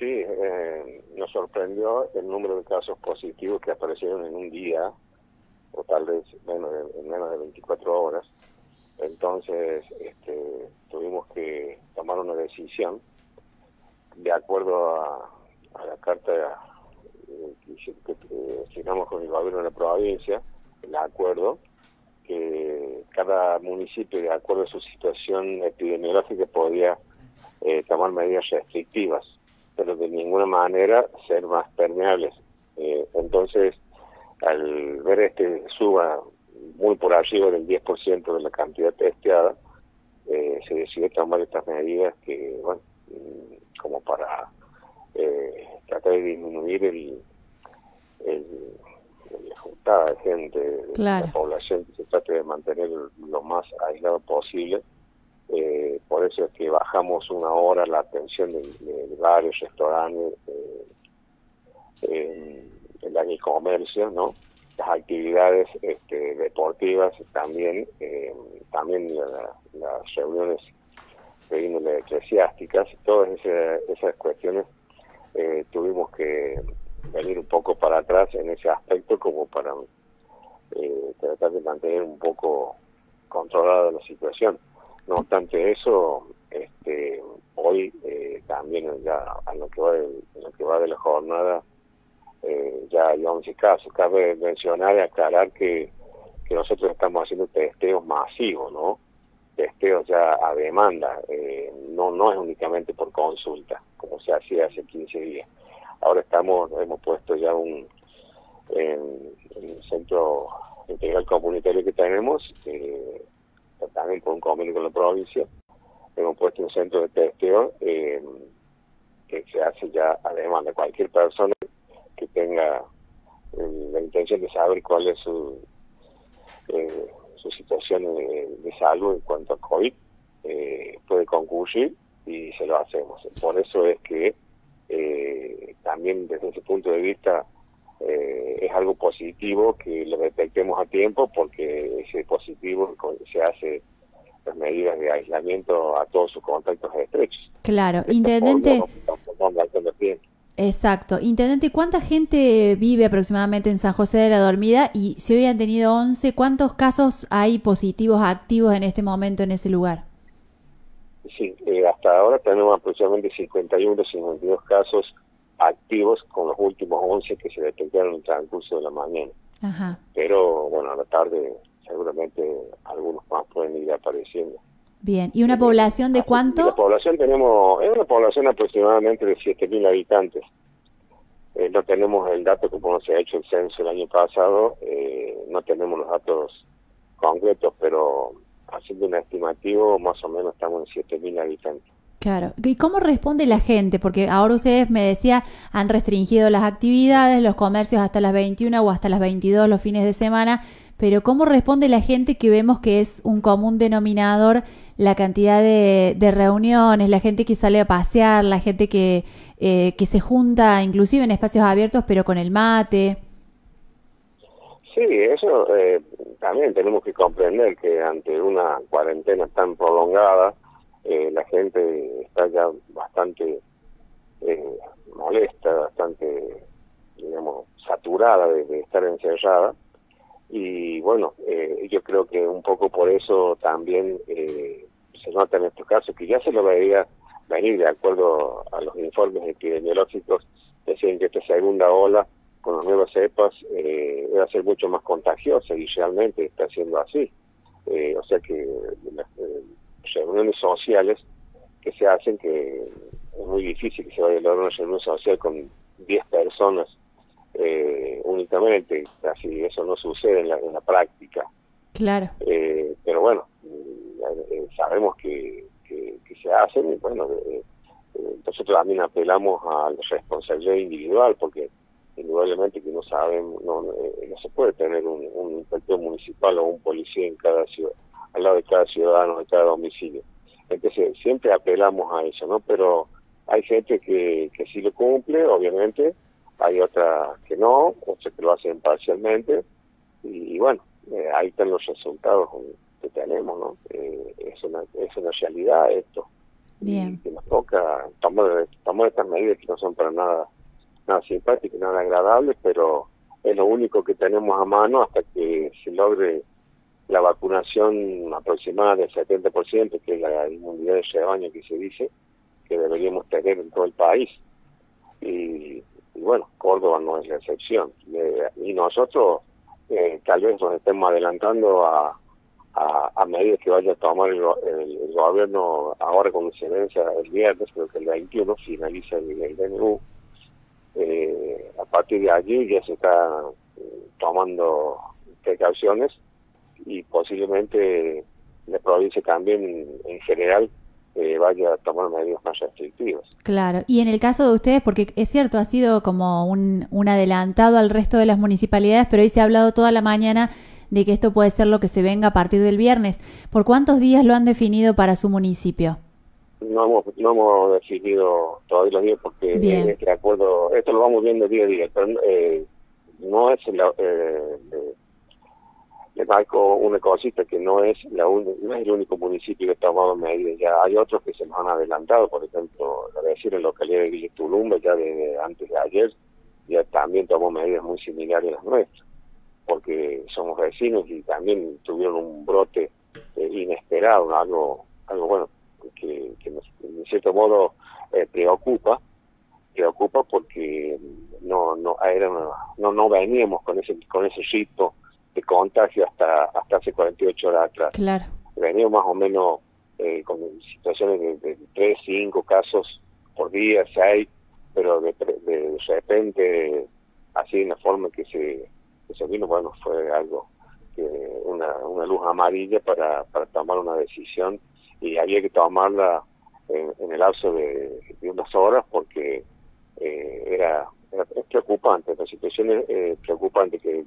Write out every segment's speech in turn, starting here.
Sí, eh, nos sorprendió el número de casos positivos que aparecieron en un día, o tal vez menos en menos de 24 horas. Entonces, este, tuvimos que tomar una decisión de acuerdo a, la carta eh, que, que, con el gobierno de la provincia, el acuerdo, que cada municipio, de acuerdo a su situación epidemiológica, podía eh, tomar medidas restrictivas, pero de ninguna manera ser más permeables. Eh, entonces, al ver este suba muy por arriba del 10% de la cantidad testeada, eh, se decidió tomar estas medidas que, bueno, mm, como para eh, tratar de disminuir el, el, juntada de gente, la población, que se trate de mantener lo más aislado posible. Eh, por que bajamos una hora la atención de, varios restaurantes, eh, en, el comercio, ¿no? las actividades este, deportivas también, eh, también las reuniones de índole eclesiásticas, todas esas cuestiones eh, tuvimos que venir un poco para atrás en ese aspecto como para eh, tratar de mantener un poco controlada la situación. No obstante eso, este, hoy también ya en lo que va de, en lo que va de la jornada eh, ya hay 11 casos. Cabe mencionar y aclarar que, que nosotros estamos haciendo testeos masivos, ¿no? Testeos ya a demanda, eh, no, no es únicamente por consulta, como se hacía hace 15 días. Ahora estamos, hemos puesto ya un en, el centro integral comunitario que tenemos, eh, también con un convenio con la provincia, hemos puesto un centro de testeo eh, que se hace ya a demanda. Cualquier persona que tenga eh, la intención de saber cuál es su, eh, su situación de, salud en cuanto a COVID, eh, puede concurrir y se lo hacemos. Por eso es que también desde ese punto de vista es algo positivo que lo detectemos a tiempo porque ese positivo se hace las medidas de aislamiento a todos sus contactos estrechos. Claro, intendente. Exacto. Intendente, ¿cuánta gente vive aproximadamente en San José de la Dormida? Y si hoy han tenido 11, ¿cuántos casos hay positivos activos en este momento en ese lugar? Sí, eh, hasta ahora tenemos aproximadamente 51 52 casos activos con los últimos 11 que se detectaron en el transcurso de la mañana. Ajá. Pero bueno, a la tarde seguramente algunos más pueden ir apareciendo. Bien, ¿y una población de cuánto? La población tenemos, es una población aproximadamente de 7.000 habitantes. Eh, no tenemos el dato como se ha hecho el censo el año pasado, eh, no tenemos los datos concretos, pero haciendo un estimativo, más o menos estamos en 7.000 habitantes. Claro. ¿Y cómo responde la gente? Porque ahora ustedes me decía, han restringido las actividades, los comercios hasta las 21 o hasta las 22 los fines de semana, pero ¿cómo responde la gente que vemos que es un común denominador la cantidad de, reuniones, la gente que sale a pasear, la gente que, eh, que se junta inclusive en espacios abiertos pero con el mate? Sí, eso eh, también tenemos que comprender que ante una cuarentena tan prolongada, eh, la gente está ya bastante eh, molesta, bastante, digamos, saturada de, estar encerrada. Y bueno, eh, yo creo que un poco por eso también se nota en estos casos, que ya se lo veía venir de acuerdo a los informes epidemiológicos, decían que esta segunda ola con las nuevas cepas eh, va a ser mucho más contagiosa y realmente está siendo así. o sea que reuniones sociales que se hacen que es muy difícil que se vaya a lograr una reunión social con 10 personas eh, únicamente, casi eso no sucede en la, en la práctica. Claro. Eh, pero bueno, eh, sabemos que, que, se hacen y bueno, nosotros también apelamos a la responsabilidad individual porque indudablemente que no sabemos, no, no se puede tener un, un inspector municipal o un policía en cada ciudad al lado de cada ciudadano, de cada domicilio. Entonces, siempre apelamos a eso, ¿no? Pero hay gente que, que sí lo cumple, obviamente, hay otra que no, otras que lo hacen parcialmente, y, bueno, eh, ahí están los resultados que tenemos, ¿no? Eh, es, una, es una realidad esto. Bien. Y, nos toca tomar, tomar estas medidas que no son para nada, nada simpáticas, nada agradables, pero es lo único que tenemos a mano hasta que se logre la vacunación aproximada del 70%, que es la inmunidad de rebaño que se dice, que deberíamos tener en todo el país. Y, bueno, Córdoba no es la excepción. y nosotros eh, tal vez nos estemos adelantando a, a, medida que vaya a tomar el, gobierno ahora con incidencia el viernes, creo que el 21 finaliza el, el DNU. Eh, a partir de allí ya se está eh, tomando precauciones y posiblemente la provincia también en general eh, vaya a tomar medidas más restrictivas. Claro, y en el caso de ustedes, porque es cierto, ha sido como un, un adelantado al resto de las municipalidades, pero hoy se ha hablado toda la mañana de que esto puede ser lo que se venga a partir del viernes. ¿Por cuántos días lo han definido para su municipio? No hemos, no hemos definido todavía los días porque de este acuerdo, esto lo vamos viendo día a día, pero eh, no es la, eh, marco una cosita que no es la no es el único municipio que ha tomado medidas, ya. Hay otros que se nos han adelantado, por ejemplo, la decir en la localidad de Villa ya de antes de ayer, ya también tomó medidas muy similares a las nuestras, porque somos vecinos y también tuvieron un brote eh, inesperado, algo, algo bueno, que, nos, en cierto modo eh, preocupa, preocupa porque no no era no no veníamos con ese con ese ritmo de contagio hasta hasta hace 48 horas atrás. Claro. Venimos más o menos eh, con situaciones de, de 3, 5 casos por día, 6, pero de, de, repente, así en la forma que se, que se vino, bueno, fue algo, que una, una luz amarilla para, para tomar una decisión y había que tomarla en, en el lapso de, de, unas horas porque eh, era, era, preocupante, la situación es eh, preocupante que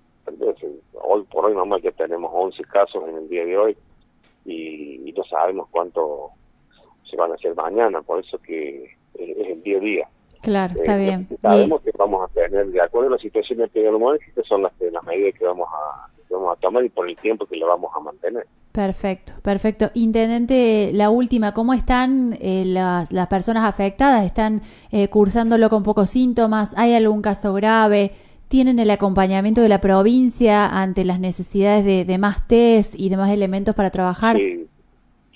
hoy por hoy nomás ya tenemos 11 casos en el día de hoy y, no sabemos cuánto se van a hacer mañana, por eso que es, el día a día. Claro, está eh, bien. Sabemos que vamos a tener, de acuerdo a la situación epidemiológica, son las, las medidas que vamos a vamos a tomar y por el tiempo que lo vamos a mantener. Perfecto, perfecto. Intendente, la última, ¿cómo están eh, las, las personas afectadas? ¿Están eh, cursándolo con pocos síntomas? ¿Hay algún caso grave? tienen el acompañamiento de la provincia ante las necesidades de, más test y demás elementos para trabajar? Sí,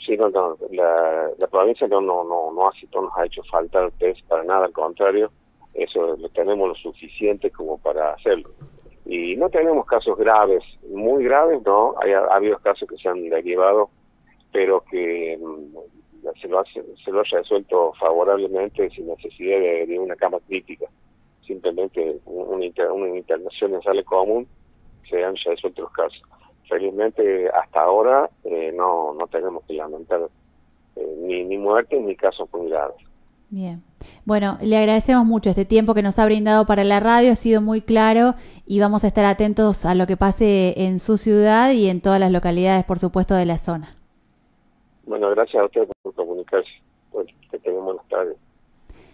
sí no, no, la, la provincia no, no, no, no, no nos ha hecho faltar test para nada, al contrario, eso lo tenemos lo suficiente como para hacerlo. Y no tenemos casos graves, muy graves, no, hay, ha habido casos que se han derivado, pero que mm, se, lo ha, se lo ha resuelto favorablemente sin necesidad de una cama crítica simplemente una, una internación en sale común se han resuelto los casos. Felizmente hasta ahora eh, no, no tenemos que lamentar eh, ni, ni muertes ni casos muy graves. Bien. Bueno, le agradecemos mucho este tiempo que nos ha brindado para la radio, ha sido muy claro y vamos a estar atentos a lo que pase en su ciudad y en todas las localidades, por supuesto, de la zona. Bueno, gracias a usted por comunicarse. que tengan buenas tardes.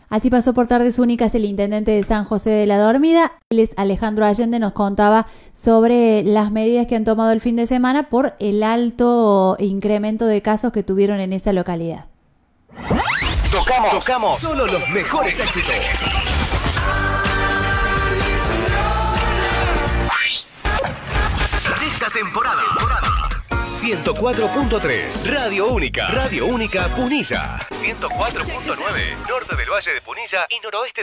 Así pasó por tardes únicas el intendente de San José de la Dormida. Él Alejandro Allende, nos contaba sobre las medidas que han tomado el fin de semana por el alto incremento de casos que tuvieron en esa localidad. Tocamos, tocamos solo los mejores éxitos. esta temporada. 104.3 Radio Única. Radio Única Punilla. 104.9 Norte del Valle de Punilla y Noroeste